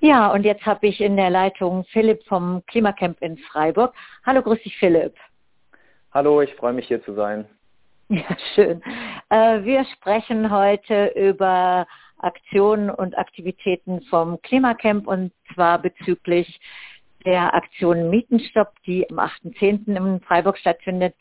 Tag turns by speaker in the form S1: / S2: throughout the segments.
S1: Ja, und jetzt habe ich in der Leitung Philipp vom Klimacamp in Freiburg. Hallo, grüß dich, Philipp.
S2: Hallo, ich freue mich hier zu sein.
S1: Ja, schön. Äh, wir sprechen heute über Aktionen und Aktivitäten vom Klimacamp und zwar bezüglich der Aktion Mietenstopp, die am 8.10. in Freiburg stattfindet.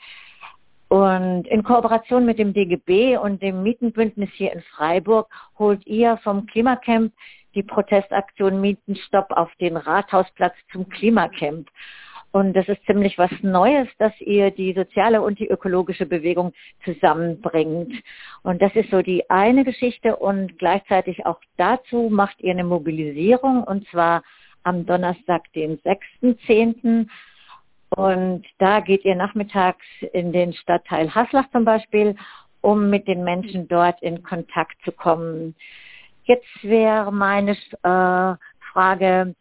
S1: Und in Kooperation mit dem DGB und dem Mietenbündnis hier in Freiburg holt ihr vom Klimacamp die Protestaktion Mietenstopp auf den Rathausplatz zum Klimacamp. Und das ist ziemlich was Neues, dass ihr die soziale und die ökologische Bewegung zusammenbringt. Und das ist so die eine Geschichte und gleichzeitig auch dazu macht ihr eine Mobilisierung und zwar am Donnerstag, den 6.10. Und da geht ihr nachmittags in den Stadtteil Haslach zum Beispiel, um mit den Menschen dort in Kontakt zu kommen. Jetzt wäre meine äh, Frage,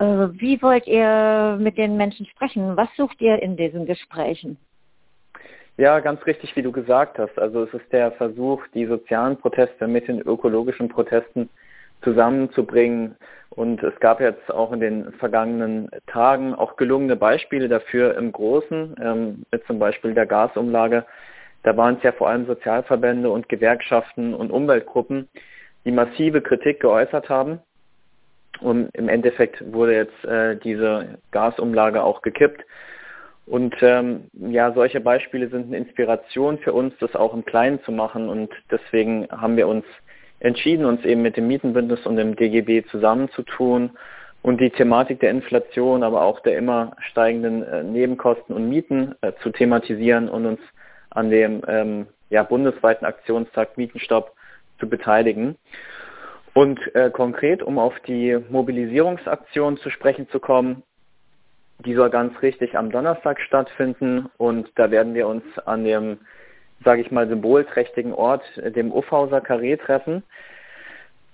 S1: äh, wie wollt ihr mit den Menschen sprechen? Was sucht ihr in diesen Gesprächen?
S2: Ja, ganz richtig, wie du gesagt hast. Also es ist der Versuch, die sozialen Proteste mit den ökologischen Protesten zusammenzubringen. Und es gab jetzt auch in den vergangenen Tagen auch gelungene Beispiele dafür im Großen, ähm, mit zum Beispiel der Gasumlage. Da waren es ja vor allem Sozialverbände und Gewerkschaften und Umweltgruppen, die massive Kritik geäußert haben. Und im Endeffekt wurde jetzt äh, diese Gasumlage auch gekippt. Und ähm, ja, solche Beispiele sind eine Inspiration für uns, das auch im Kleinen zu machen. Und deswegen haben wir uns entschieden, uns eben mit dem Mietenbündnis und dem DGB zusammenzutun und die Thematik der Inflation, aber auch der immer steigenden äh, Nebenkosten und Mieten äh, zu thematisieren und uns an dem ähm, ja, bundesweiten Aktionstag Mietenstopp zu beteiligen. Und äh, konkret, um auf die Mobilisierungsaktion zu sprechen zu kommen, die soll ganz richtig am Donnerstag stattfinden und da werden wir uns an dem sage ich mal, symbolträchtigen Ort, äh, dem Uffhauser Karree treffen.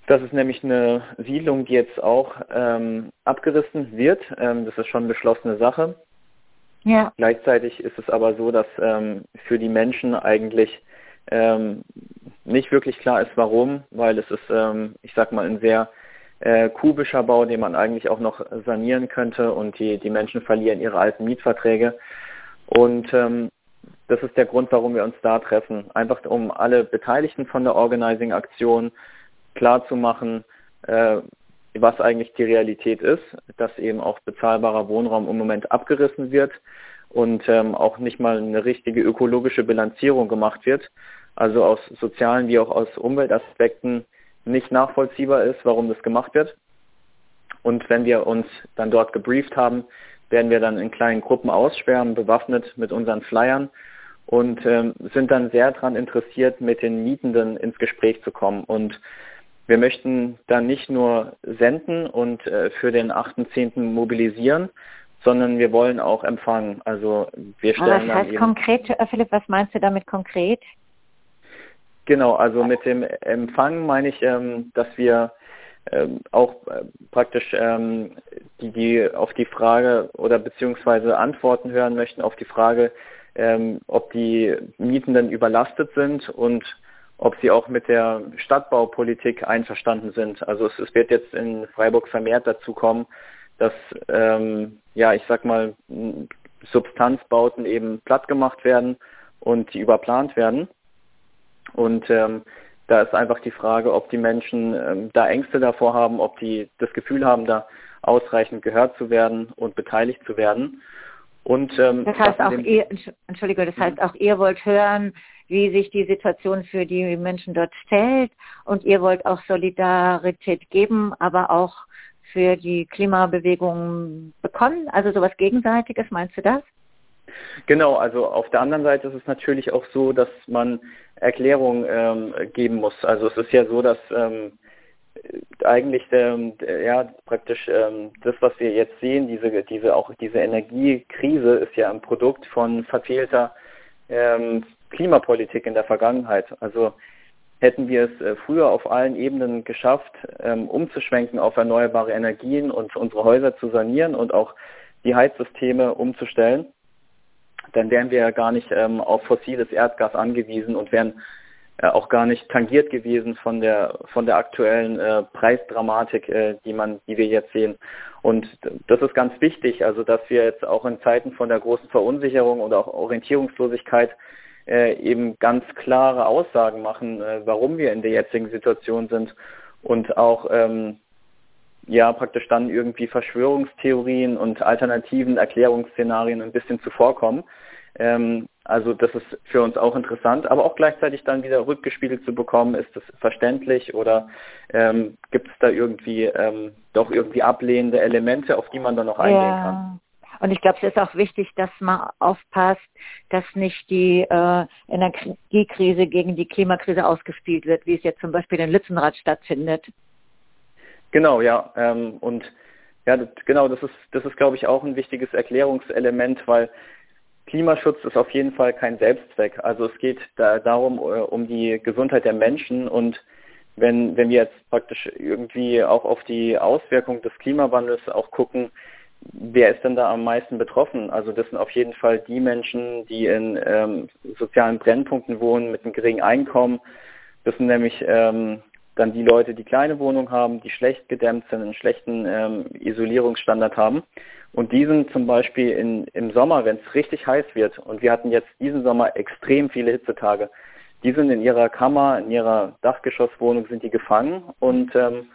S2: Das ist nämlich eine Siedlung, die jetzt auch ähm, abgerissen wird. Ähm, das ist schon eine beschlossene Sache. Ja. Gleichzeitig ist es aber so, dass ähm, für die Menschen eigentlich ähm, nicht wirklich klar ist, warum, weil es ist, ähm, ich sag mal, ein sehr äh, kubischer Bau, den man eigentlich auch noch sanieren könnte und die, die Menschen verlieren ihre alten Mietverträge. Und ähm, das ist der Grund, warum wir uns da treffen. Einfach um alle Beteiligten von der Organizing-Aktion klarzumachen, äh, was eigentlich die Realität ist, dass eben auch bezahlbarer Wohnraum im Moment abgerissen wird und ähm, auch nicht mal eine richtige ökologische Bilanzierung gemacht wird. Also aus sozialen wie auch aus Umweltaspekten nicht nachvollziehbar ist, warum das gemacht wird. Und wenn wir uns dann dort gebrieft haben, werden wir dann in kleinen Gruppen aussperren, bewaffnet mit unseren Flyern und ähm, sind dann sehr daran interessiert, mit den Mietenden ins Gespräch zu kommen. Und wir möchten dann nicht nur senden und äh, für den 8.10. mobilisieren, sondern wir wollen auch empfangen. Also wir stellen
S1: was heißt
S2: dann
S1: konkret, äh, Philipp, was meinst du damit konkret?
S2: Genau, also mit dem Empfang meine ich, ähm, dass wir ähm, auch äh, praktisch ähm, die, die auf die Frage oder beziehungsweise Antworten hören möchten auf die Frage, ähm, ob die Mietenden überlastet sind und ob sie auch mit der Stadtbaupolitik einverstanden sind. Also es, es wird jetzt in Freiburg vermehrt dazu kommen, dass, ähm, ja, ich sag mal, Substanzbauten eben platt gemacht werden und die überplant werden. Und ähm, da ist einfach die Frage, ob die Menschen ähm, da Ängste davor haben, ob die das Gefühl haben, da ausreichend gehört zu werden und beteiligt zu werden.
S1: Und, ähm, das heißt auch ihr, Entschuldige, das heißt auch ihr wollt hören, wie sich die Situation für die Menschen dort stellt und ihr wollt auch Solidarität geben, aber auch für die Klimabewegung bekommen, also sowas Gegenseitiges, meinst du das?
S2: Genau, also auf der anderen Seite ist es natürlich auch so, dass man Erklärungen ähm, geben muss. Also es ist ja so, dass ähm, eigentlich ähm, ja praktisch ähm, das, was wir jetzt sehen, diese diese auch diese Energiekrise ist ja ein Produkt von verfehlter ähm, Klimapolitik in der Vergangenheit. Also hätten wir es äh, früher auf allen Ebenen geschafft, ähm, umzuschwenken auf erneuerbare Energien und unsere Häuser zu sanieren und auch die Heizsysteme umzustellen, dann wären wir ja gar nicht ähm, auf fossiles Erdgas angewiesen und wären äh, auch gar nicht tangiert gewesen von der von der aktuellen äh, Preisdramatik, äh, die man, die wir jetzt sehen. Und das ist ganz wichtig, also dass wir jetzt auch in Zeiten von der großen Verunsicherung oder auch Orientierungslosigkeit äh, eben ganz klare Aussagen machen, äh, warum wir in der jetzigen Situation sind und auch ähm, ja praktisch dann irgendwie Verschwörungstheorien und alternativen Erklärungsszenarien ein bisschen zuvorkommen. Ähm, also das ist für uns auch interessant, aber auch gleichzeitig dann wieder rückgespiegelt zu bekommen, ist das verständlich oder ähm, gibt es da irgendwie ähm, doch irgendwie ablehnende Elemente, auf die man dann noch eingehen ja. kann?
S1: Und ich glaube, es ist auch wichtig, dass man aufpasst, dass nicht die äh, Energiekrise gegen die Klimakrise ausgespielt wird, wie es jetzt zum Beispiel in Lützenrad stattfindet.
S2: Genau, ja. Ähm, und ja, das, genau, das ist, das ist, glaube ich, auch ein wichtiges Erklärungselement, weil Klimaschutz ist auf jeden Fall kein Selbstzweck. Also es geht da darum, äh, um die Gesundheit der Menschen und wenn, wenn wir jetzt praktisch irgendwie auch auf die Auswirkungen des Klimawandels auch gucken, wer ist denn da am meisten betroffen? Also das sind auf jeden Fall die Menschen, die in ähm, sozialen Brennpunkten wohnen mit einem geringen Einkommen. Das sind nämlich ähm, dann die Leute, die kleine Wohnungen haben, die schlecht gedämmt sind, einen schlechten ähm, Isolierungsstandard haben. Und die sind zum Beispiel in, im Sommer, wenn es richtig heiß wird, und wir hatten jetzt diesen Sommer extrem viele Hitzetage, die sind in ihrer Kammer, in ihrer Dachgeschosswohnung sind die gefangen und ähm,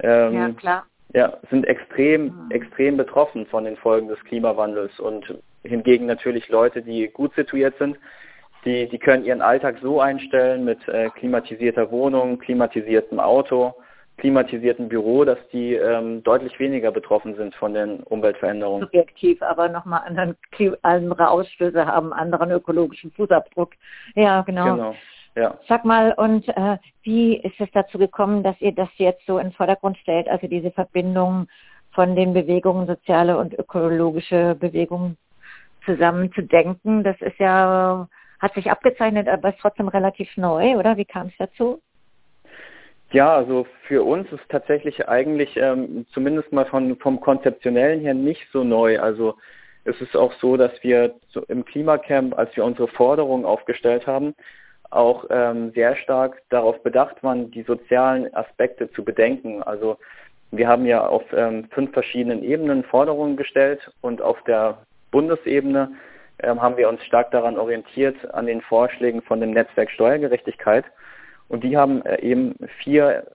S2: ähm, ja. Ja, sind extrem, mhm. extrem betroffen von den Folgen des Klimawandels und hingegen natürlich Leute, die gut situiert sind, die, die können ihren Alltag so einstellen mit äh, klimatisierter Wohnung, klimatisiertem Auto, klimatisierten Büro, dass die ähm, deutlich weniger betroffen sind von den Umweltveränderungen.
S1: Subjektiv, aber nochmal anderen, andere Ausstöße haben, anderen ökologischen Fußabdruck. Ja, genau. genau. Ja. Sag mal, und äh, wie ist es dazu gekommen, dass ihr das jetzt so in den Vordergrund stellt, also diese Verbindung von den Bewegungen, soziale und ökologische Bewegungen zusammen zu denken? Das ist ja hat sich abgezeichnet, aber ist trotzdem relativ neu, oder? Wie kam es dazu?
S2: Ja, also für uns ist tatsächlich eigentlich ähm, zumindest mal von, vom Konzeptionellen her nicht so neu. Also es ist auch so, dass wir im Klimacamp, als wir unsere Forderungen aufgestellt haben, auch ähm, sehr stark darauf bedacht waren, die sozialen Aspekte zu bedenken. Also wir haben ja auf ähm, fünf verschiedenen Ebenen Forderungen gestellt und auf der Bundesebene haben wir uns stark daran orientiert, an den Vorschlägen von dem Netzwerk Steuergerechtigkeit. Und die haben äh, eben vier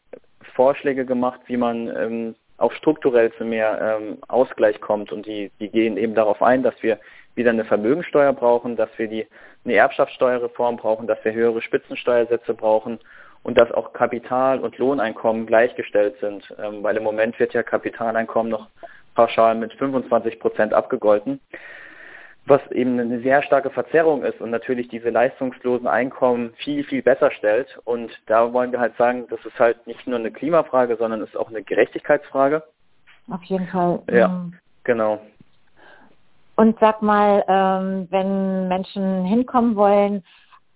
S2: Vorschläge gemacht, wie man ähm, auch strukturell zu mehr ähm, Ausgleich kommt. Und die, die gehen eben darauf ein, dass wir wieder eine Vermögensteuer brauchen, dass wir die, eine Erbschaftssteuerreform brauchen, dass wir höhere Spitzensteuersätze brauchen und dass auch Kapital- und Lohneinkommen gleichgestellt sind. Ähm, weil im Moment wird ja Kapitaleinkommen noch pauschal mit 25 Prozent abgegolten was eben eine sehr starke Verzerrung ist und natürlich diese leistungslosen Einkommen viel, viel besser stellt. Und da wollen wir halt sagen, das ist halt nicht nur eine Klimafrage, sondern es ist auch eine Gerechtigkeitsfrage.
S1: Auf jeden Fall.
S2: Ja, mhm. genau.
S1: Und sag mal, ähm, wenn Menschen hinkommen wollen,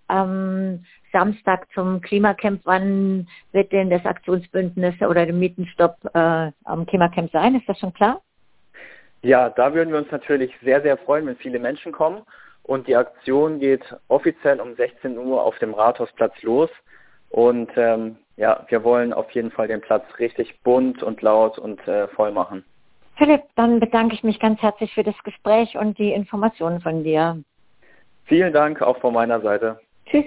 S1: ähm, Samstag zum Klimacamp, wann wird denn das Aktionsbündnis oder der Mietenstopp äh, am Klimacamp sein? Ist das schon klar?
S2: Ja, da würden wir uns natürlich sehr, sehr freuen, wenn viele Menschen kommen. Und die Aktion geht offiziell um 16 Uhr auf dem Rathausplatz los. Und ähm, ja, wir wollen auf jeden Fall den Platz richtig bunt und laut und äh, voll machen.
S1: Philipp, dann bedanke ich mich ganz herzlich für das Gespräch und die Informationen von dir.
S2: Vielen Dank auch von meiner Seite.
S1: Tschüss.